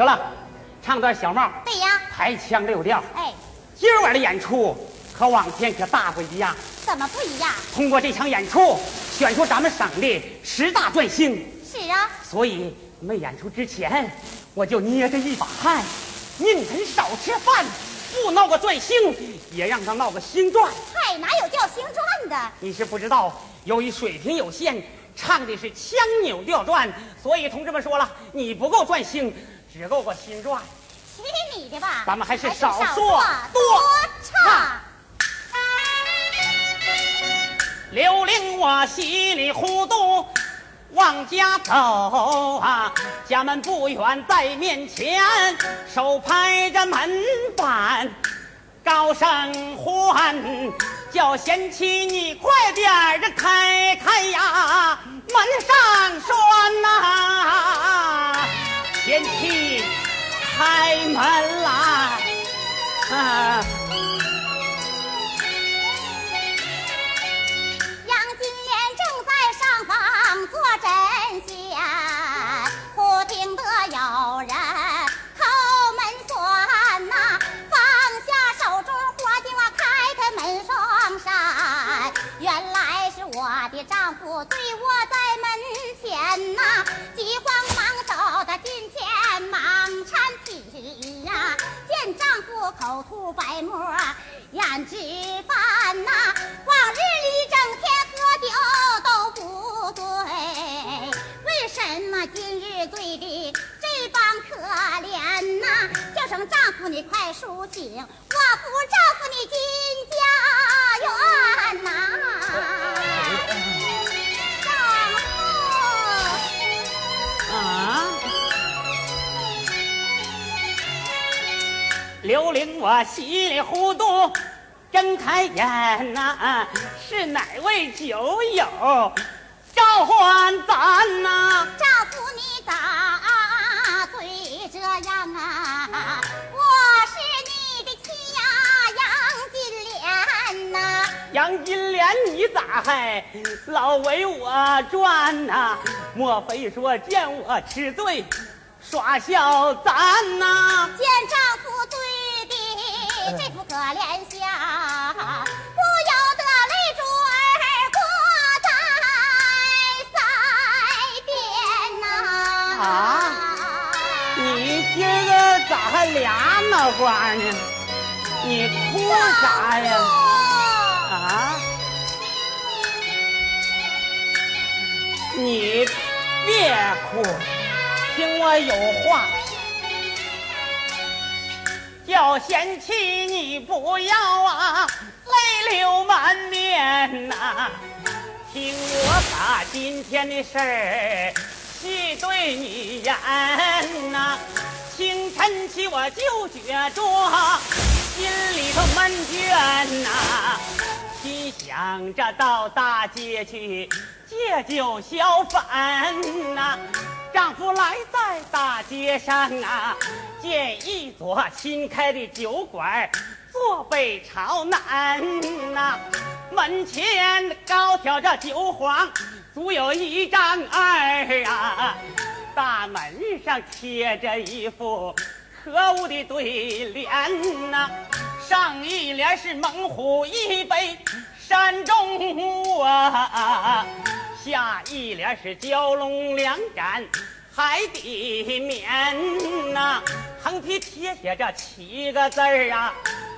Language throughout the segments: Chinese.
得了，唱段小帽。对呀，抬腔六调。哎，今儿晚的演出和往天可大不一样。怎么不一样？通过这场演出，选出咱们省的十大转星。是啊。所以没演出之前，我就捏着一把汗。宁肯少吃饭，不闹个转星，也让他闹个星转。嗨，哪有叫星转的？你是不知道，由于水平有限，唱的是腔扭调转，所以同志们说了，你不够转星。只够个新转，听你的吧！咱们还是少说多唱。刘玲，我稀里糊涂往家走啊，家门不远在面前，手拍着门板，高声唤，叫贤妻你快点儿的开开呀，开口吐白沫，胭脂饭呐，往日里整天喝酒都不醉，为什么今日醉的这般可怜呐？叫声丈夫，你快苏醒，我不照顾你进家园呐。刘玲，我稀里糊涂睁开眼呐，是哪位酒友召唤咱呐？丈夫你咋醉这样啊？我是你的妻呀，杨金莲呐。杨金莲，你咋还老围我转呐？莫非说见我吃醉耍笑咱呐？见丈夫醉。这副可怜相，不由得泪珠儿挂在腮边呐。啊，你今儿个咋还俩脑瓜呢？你哭啥呀？啊，你别哭，听我有话。要嫌弃，你不要啊，泪流满面呐！听我把今天的事儿细对你言呐。清晨起我就觉着心里头闷倦呐，心想着到大街去借酒消烦呐。丈夫来在大街上啊，见一座新开的酒馆，坐北朝南呐。门前高挑着酒幌，足有一丈二啊。大门上贴着一副可恶的对联呐，上一联是猛虎一杯山中啊。下一联是蛟龙两斩海底面呐，横批贴写着七个字儿啊，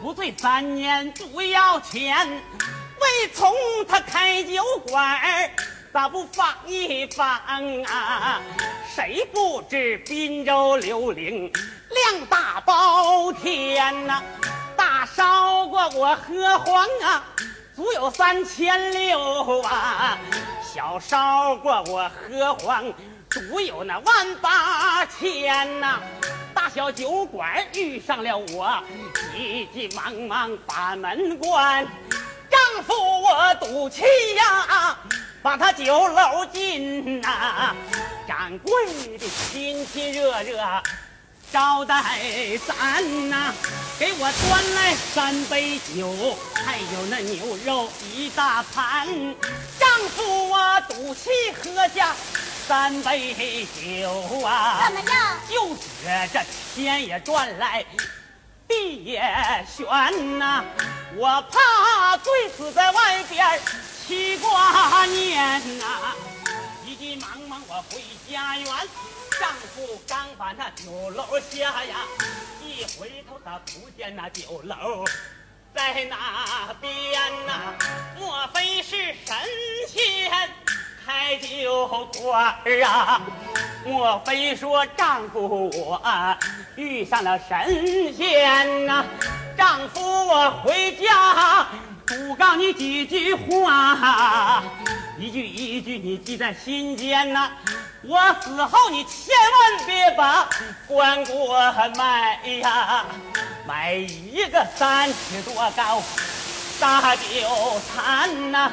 不醉三年不要钱。为从他开酒馆儿咋不放一放啊？谁不知滨州刘伶量大包天呐，大烧过我喝黄啊，足有三千六啊。小烧过我何慌？独有那万八千呐！大小酒馆遇上了我，急急忙忙把门关。丈夫我赌气呀，把他酒楼进呐。掌柜的亲亲热热招待咱呐，给我端来三杯酒，还有那牛肉一大盘。丈夫啊赌气喝下。三杯酒啊，怎么样？就觉这天也转来，地也旋呐，我怕醉死在外边七挂念呐。急急忙忙我回家园，丈夫刚把那酒楼下呀，一回头他不见那酒楼在哪边呐？莫非是神仙？开酒馆啊，莫非说丈夫我遇上了神仙呐？丈夫我回家不告你几句话，一句一句你记在心间呐。我死后你千万别把棺椁卖呀，买一个三尺多高大酒坛呐。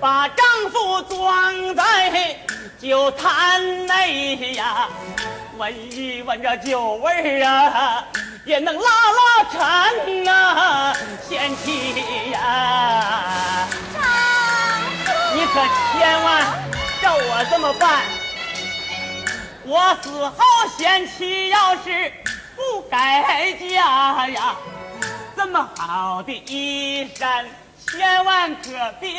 把丈夫装在酒坛内呀，闻一闻这酒味儿啊，也能拉拉馋呐，贤妻呀，你可千万照我这么办。我死后，贤妻要是不改嫁呀，这么好的衣衫。千万可别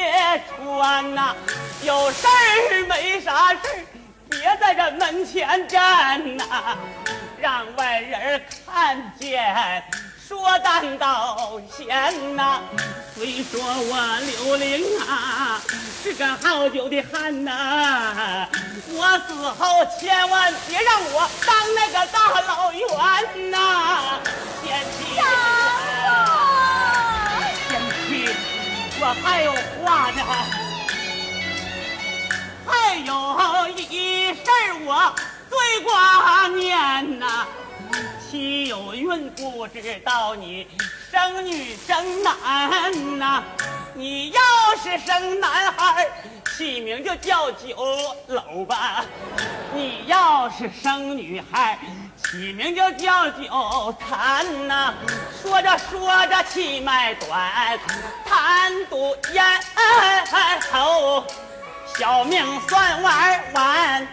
穿呐，有事儿没啥事儿，别在这门前站呐，让外人看见说三道闲呐。虽说我刘玲啊是个好酒的汉呐，我死后千万别让我当那个大老远呐，贤妻。我还有话呢，还有一事我最挂念呐。岂有孕不知道你生女生男呐？你要是生男孩起名就叫酒楼吧；你要是生女孩起名就叫酒坛呐。说着说着气脉短，贪赌烟头，小命算玩完。